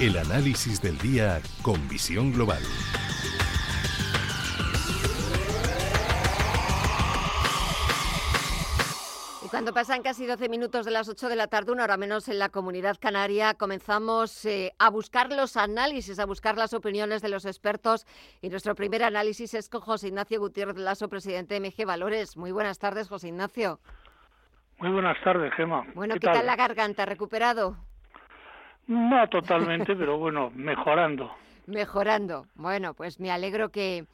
El análisis del día con visión global. Y cuando pasan casi 12 minutos de las 8 de la tarde, una hora menos en la comunidad canaria, comenzamos eh, a buscar los análisis, a buscar las opiniones de los expertos. Y nuestro primer análisis es con José Ignacio Gutiérrez Lasso, presidente de MG Valores. Muy buenas tardes, José Ignacio. Muy buenas tardes, Gema. Bueno, ¿qué, tal la garganta? ¿Recuperado? No totalmente, pero bueno, mejorando. Mejorando. Bueno, pues me alegro que,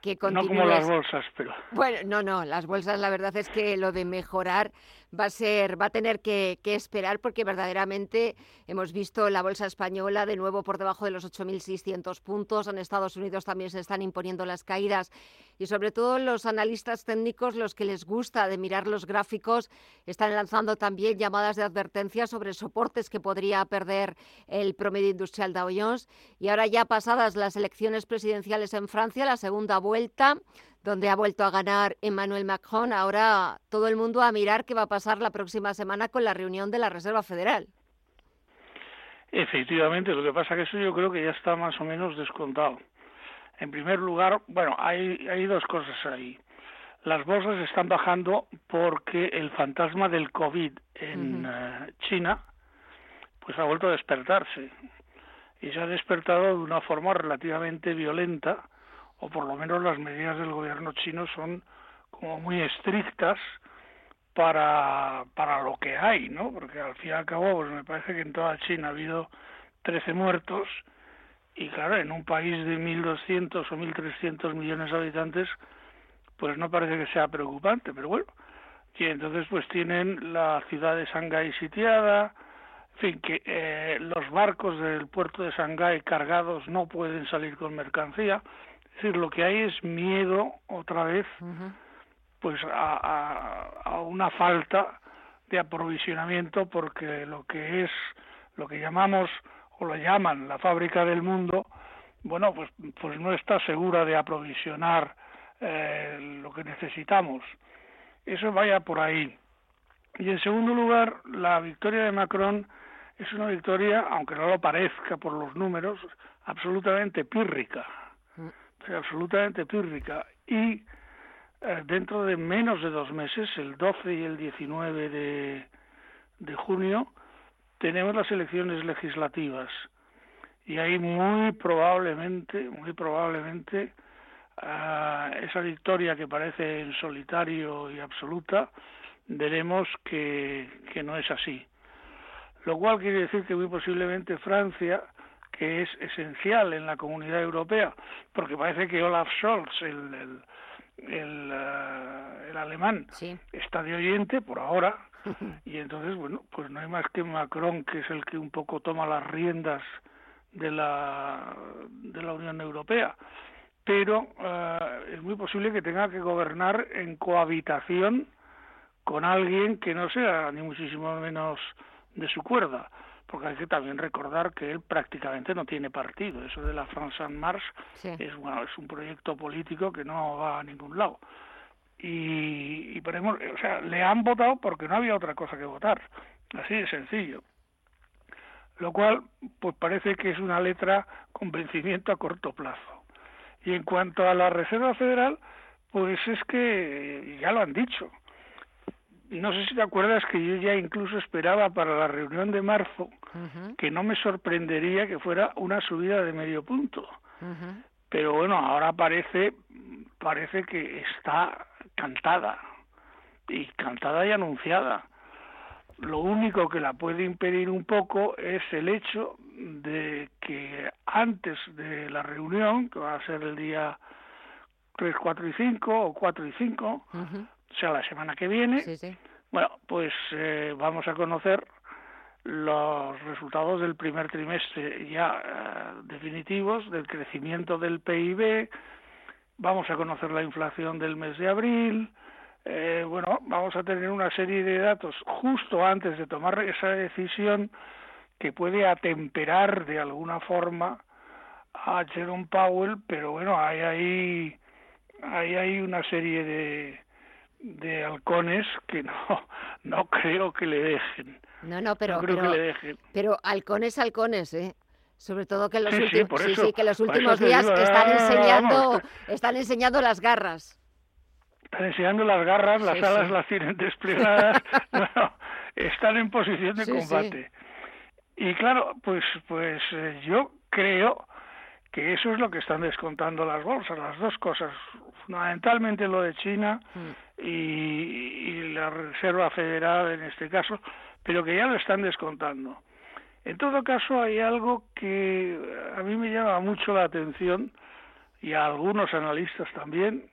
que No como las bolsas, pero... Bueno, no, no, las bolsas la verdad es que lo de mejorar va a ser, va a tener que, esperar porque verdaderamente hemos visto la bolsa española de nuevo por debajo de los 8.600 puntos. En Estados Unidos también se están imponiendo las caídas y sobre todo los analistas técnicos, los que les gusta de mirar los gráficos, están lanzando también llamadas de advertencia sobre soportes que podría perder el promedio industrial Dow Jones. Y ahora ya pasadas las elecciones presidenciales en Francia, la segunda vuelta, donde ha vuelto a ganar Emmanuel Macron. Ahora todo el mundo a mirar qué va a pasar la próxima semana con la reunión de la Reserva Federal. Efectivamente, lo que pasa que eso yo creo que ya está más o menos descontado. En primer lugar, bueno, hay, hay dos cosas ahí. Las bolsas están bajando porque el fantasma del COVID en eh, China pues ha vuelto a despertarse y se ha despertado de una forma relativamente violenta o por lo menos las medidas del gobierno chino son como muy estrictas para, para lo que hay, ¿no? Porque al fin y al cabo, pues me parece que en toda China ha habido 13 muertos y claro, en un país de 1.200 o 1.300 millones de habitantes, pues no parece que sea preocupante, pero bueno, y entonces pues tienen la ciudad de Shanghái sitiada, en fin, que eh, los barcos del puerto de Shanghái cargados no pueden salir con mercancía, es decir, lo que hay es miedo otra vez pues a, a, una falta de aprovisionamiento porque lo que es lo que llamamos o lo llaman la fábrica del mundo bueno pues pues no está segura de aprovisionar eh, lo que necesitamos. Eso vaya por ahí. Y en segundo lugar la victoria de Macron es una victoria aunque no lo parezca por los números absolutamente pírrica absolutamente pírrica y eh, dentro de menos de dos meses, el 12 y el 19 de, de junio, tenemos las elecciones legislativas y ahí muy probablemente, muy probablemente uh, esa victoria que parece en solitario y absoluta, veremos que, que no es así. Lo cual quiere decir que muy posiblemente Francia que es esencial en la comunidad europea, porque parece que Olaf Scholz, el, el, el, eh, alemán, está de oyente por ahora, y entonces, bueno, pues no hay más que Macron, que es el que un poco toma las riendas de la, de la Unión Europea. Pero eh, es muy posible que tenga que gobernar en cohabitación con alguien que no sea ni muchísimo menos de su cuerda porque hay que también recordar que él prácticamente no tiene partido. Eso de la France en Marche es, bueno, es un proyecto político que no va a ningún lado. Y, y o sea, le han votado porque no había otra cosa que votar. Así de sencillo. Lo cual, pues parece que es una letra con vencimiento a corto plazo. Y en cuanto a la Reserva Federal, pues es que ya lo han dicho no sé si te acuerdas que yo ya incluso esperaba para la reunión de marzo que no me sorprendería que fuera una subida de medio punto. Pero bueno, ahora parece parece que está cantada y cantada y anunciada. Lo único que la puede impedir un poco es el hecho de que antes de la reunión, que va a ser el día 3, 4 y 5 o 4 y 5, o sea, la semana que viene, bueno, pues eh, vamos a conocer los resultados del primer trimestre ya eh, definitivos del crecimiento del PIB, vamos a conocer la inflación del mes de abril, eh, bueno, vamos a tener una serie de datos justo antes de tomar esa decisión que puede atemperar de alguna forma a Jerome Powell, pero bueno, hay ahí, hay, hay una serie de, de halcones que no, no creo que le dejen. No, no, pero, pero, halcones, halcones, ¿eh? Sobre todo que los, últimos, que los últimos días están enseñando, están enseñando las garras. Están enseñando las garras, las alas las tienen desplegadas, bueno, están en posición de combate. Y claro, pues, pues eh, yo creo que eso es lo que están descontando las bolsas, las dos cosas, fundamentalmente lo de China mm. y, la Reserva Federal en este caso, pero que ya lo están descontando. En todo caso, hay algo que a mí me llama mucho la atención y a algunos analistas también,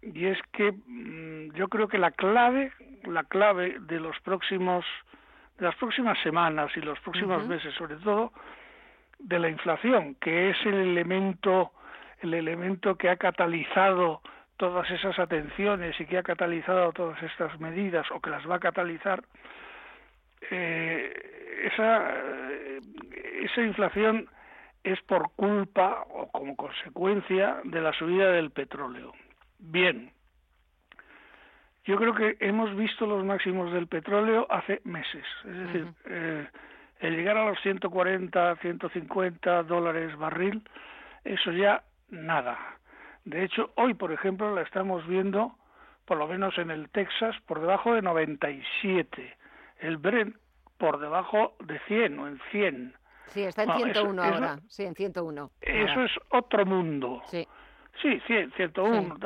y es que mm, yo creo que la clave, la clave de los próximos, de las próximas semanas y los próximos meses, sobre todo, de la inflación, que es el elemento, el elemento que ha catalizado todas esas atenciones y que ha catalizado todas estas medidas o que las va a catalizar, eh, esa, esa inflación es por culpa o como consecuencia de la subida del petróleo. Bien, yo creo que hemos visto los máximos del petróleo hace meses, es decir, eh, el llegar a los 140, 150 dólares barril, eso ya nada. De hecho, hoy, por ejemplo, la estamos viendo, por lo menos en el Texas, por debajo de 97. El Brent por debajo de 100 o en 100. Sí, está en 101 ahora. sí, en 101. Eso es otro mundo. Sí. Sí, 100, 101.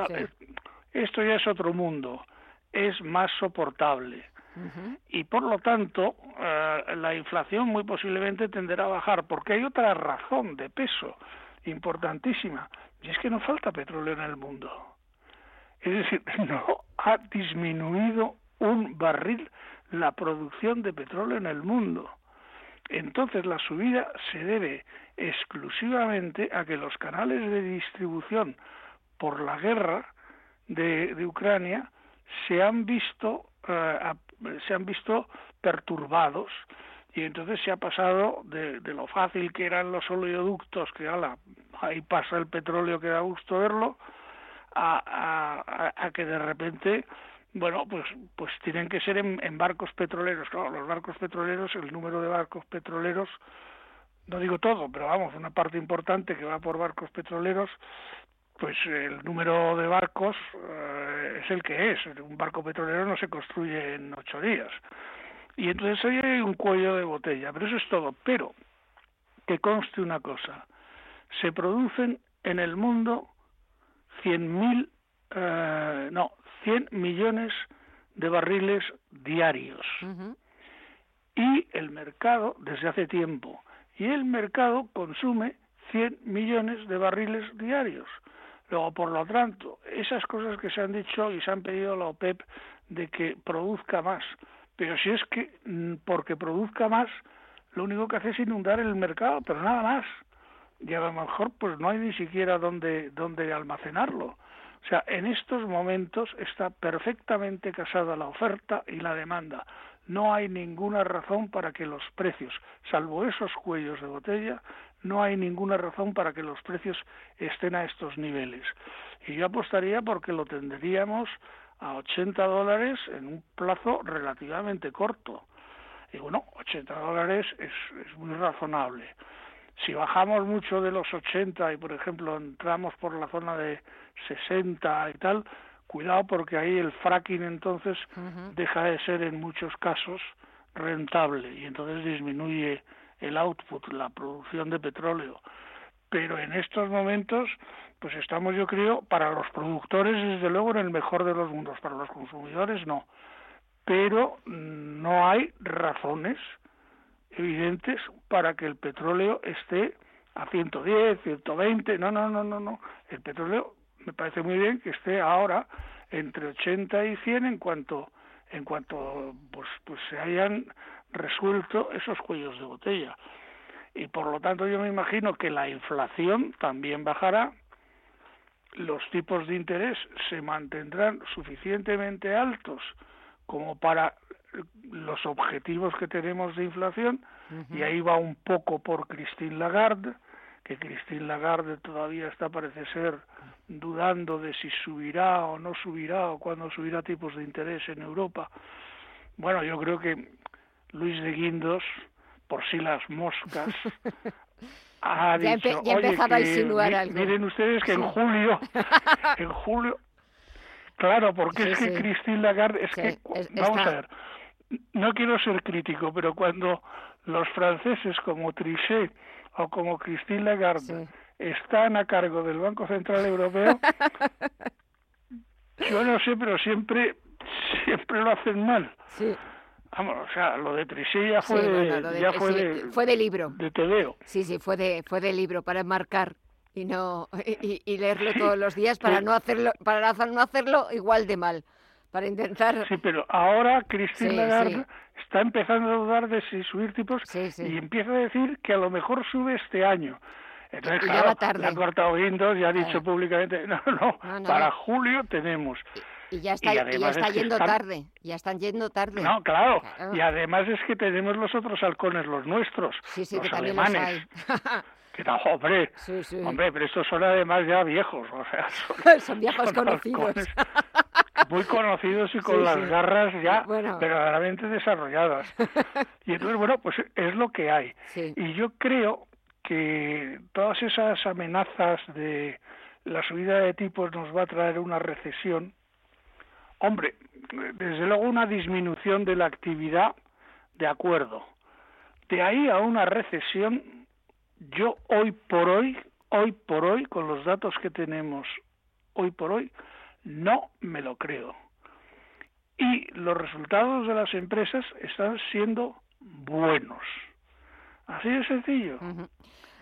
Esto ya es otro mundo. Es más soportable. Y por lo tanto, eh, la inflación muy posiblemente tenderá a bajar, porque hay otra razón de peso importantísima, y es que no falta petróleo en el mundo. Es decir, no ha disminuido un barril la producción de petróleo en el mundo. Entonces la subida se debe exclusivamente a que los canales de distribución por la guerra de, de Ucrania se han visto eh, se han visto perturbados y entonces se ha pasado de, lo fácil que eran los oleoductos, que ahí pasa el petróleo que da gusto verlo, a, a, que de repente, bueno, pues, pues tienen que ser en, en, barcos petroleros. Claro, los barcos petroleros, el número de barcos petroleros, no digo todo, pero vamos, una parte importante que va por barcos petroleros, pues el número de barcos eh, es el que es. Un barco petrolero no se construye en ocho días. Y entonces ahí hay un cuello de botella, pero eso es todo. Pero que conste una cosa, se producen en el mundo cien mil, eh, no, 100 millones de barriles diarios. Y el mercado, desde hace tiempo, y el mercado consume 100 millones de barriles diarios. Luego, por lo tanto, esas cosas que se han dicho y se han pedido a la OPEP de que produzca más, pero si es que mm, porque produzca más, lo único que hace es inundar el mercado, pero nada más. Y a lo mejor pues no hay ni siquiera dónde, dónde almacenarlo. O sea, en estos momentos está perfectamente casada la oferta y la demanda. No hay ninguna razón para que los precios, salvo esos cuellos de botella, no hay ninguna razón para que los precios estén a estos niveles. Y yo apostaría porque lo tendríamos a 80 dólares en un plazo relativamente corto. Y bueno, 80 dólares es, es muy razonable. Si bajamos mucho de los 80 y, por ejemplo, entramos por la zona de 60 y tal, cuidado porque ahí el fracking entonces deja de ser en muchos casos rentable y entonces disminuye el output, la producción de petróleo. Pero en estos momentos, pues estamos, yo creo, para los productores, desde luego, en el mejor de los mundos, para los consumidores no. Pero no hay razones evidentes para que el petróleo esté a 110, 120, no, no, no, no, no. El petróleo me parece muy bien que esté ahora entre 80 y 100 en cuanto en cuanto pues pues se hayan resuelto esos cuellos de botella. Y por lo tanto yo me imagino que la inflación también bajará, los tipos de interés se mantendrán suficientemente altos como para los objetivos que tenemos de inflación, y ahí va un poco por Christine Lagarde, que Christine Lagarde todavía está, parece ser, dudando de si subirá o no subirá o cuándo subirá tipos de interés en Europa. Bueno, yo creo que Luis de Guindos, por si las moscas, ha dicho, Oye, que, Miren ustedes que en julio, en julio, claro, porque es que Christine Lagarde, es que, vamos a ver, no quiero ser crítico, pero cuando los franceses como Trichet o como Christine Lagarde están a cargo del Banco Central Europeo, yo no sé, pero siempre siempre lo hacen mal. Sí. Vamos, o sea, lo de ya fue, de, ya fue, de, fue de libro. De Tedeo. Sí, sí, fue de, fue de libro para enmarcar y no y, leerlo todos los días para no hacerlo para no hacerlo igual de mal para intentar sí pero ahora Cristina Lagarde está empezando a dudar de si subir tipos y empieza a decir que a lo mejor sube este año. Entonces, claro, ya ha cortado Windows y ha dicho públicamente, no, no, para julio tenemos. Y ya está, y ya está yendo tarde, ya están yendo tarde. No, claro. y además es que tenemos los otros halcones, los nuestros, los alemanes. que no, hombre, hombre, pero estos son además ya viejos, o sea, son, viejos conocidos. muy conocidos y con las garras ya verdaderamente desarrolladas. Y entonces, bueno, pues es lo que hay. Y yo creo que todas esas amenazas de la subida de tipos nos va a traer una recesión, hombre, desde luego una disminución de la actividad, de acuerdo. De ahí a una recesión, yo hoy por hoy, hoy por hoy, con los datos que tenemos hoy por hoy, no me lo creo. Y los resultados de las empresas están siendo buenos. Así de sencillo.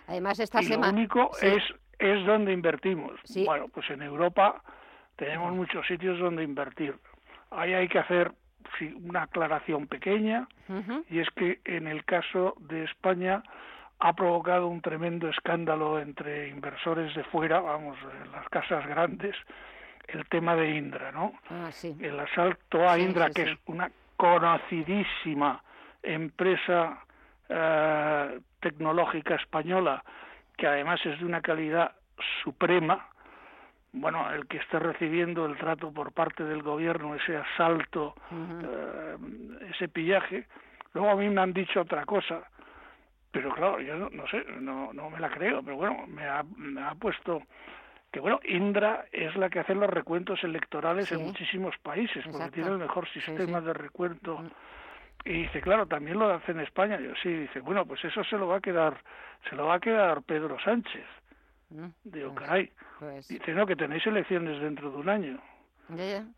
Además, esta y semana. Lo único es, es donde invertimos. Bueno, pues en Europa tenemos muchos sitios donde invertir. Ahí hay que hacer una aclaración pequeña, y es que en el caso de España ha provocado un tremendo escándalo entre inversores de fuera, vamos, en las casas grandes, el tema de Indra, ¿no? Ah, el asalto a Indra, que es una conocidísima empresa eh, tecnológica española, que además es de una calidad suprema, bueno, el que está recibiendo el trato por parte del gobierno, ese asalto, eh, ese pillaje, luego a mí me han dicho otra cosa, pero claro, yo no, sé, no, no me la creo, pero bueno, me ha, me ha puesto que bueno, Indra es la que hace los recuentos electorales en muchísimos países, porque tiene el mejor sistema de recuento. Y dice, claro, también lo hace en España. Yo sí, dice, bueno, pues eso se lo va a quedar, se lo va a quedar Pedro Sánchez. Mm, Digo, pues, caray. Pues dice, no, que tenéis elecciones dentro de un año.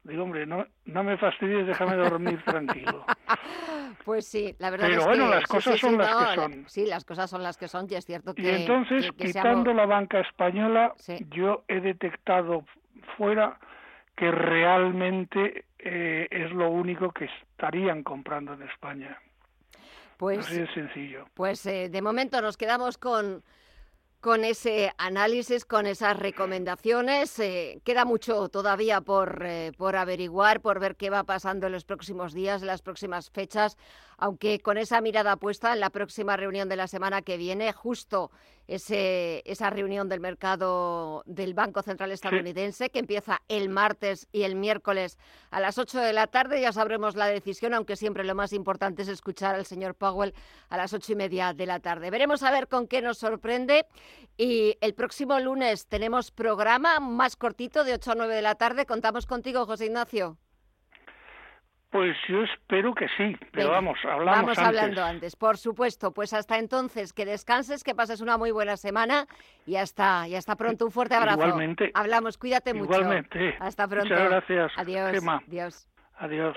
Digo, hombre, no, no me fastidies, déjame dormir tranquilo. Pues sí, la verdad Pero es bueno, que, las cosas son las que son. Sí, las cosas son las que son y es cierto que... Y entonces, quitando la banca española, yo he detectado fuera que realmente eh, es lo único que estarían comprando en España. Pues, Así de sencillo. Pues eh, de momento nos quedamos con con ese análisis, con esas recomendaciones. Eh, queda mucho todavía por, eh, por averiguar, por ver qué va pasando en los próximos días, en las próximas fechas, aunque con esa mirada puesta en la próxima reunión de la semana que viene, justo ese, esa reunión del mercado del Banco Central estadounidense, que empieza el martes y el miércoles a las 8 de la tarde. Ya sabremos la decisión, aunque siempre lo más importante es escuchar al señor Powell a las ocho y media de la tarde. Veremos a ver con qué nos sorprende. Y el próximo lunes tenemos programa más cortito de 8 a 9 de la tarde. Contamos contigo, José Ignacio. Pues yo espero que sí, pero vamos, hablamos Vamos hablando antes, por supuesto. Pues hasta entonces, que descanses, que pases una muy buena semana y hasta, y hasta pronto. Un fuerte abrazo. Igualmente. Hablamos, cuídate mucho. Igualmente. Hasta pronto. Muchas gracias. Adiós. Adiós. Adiós.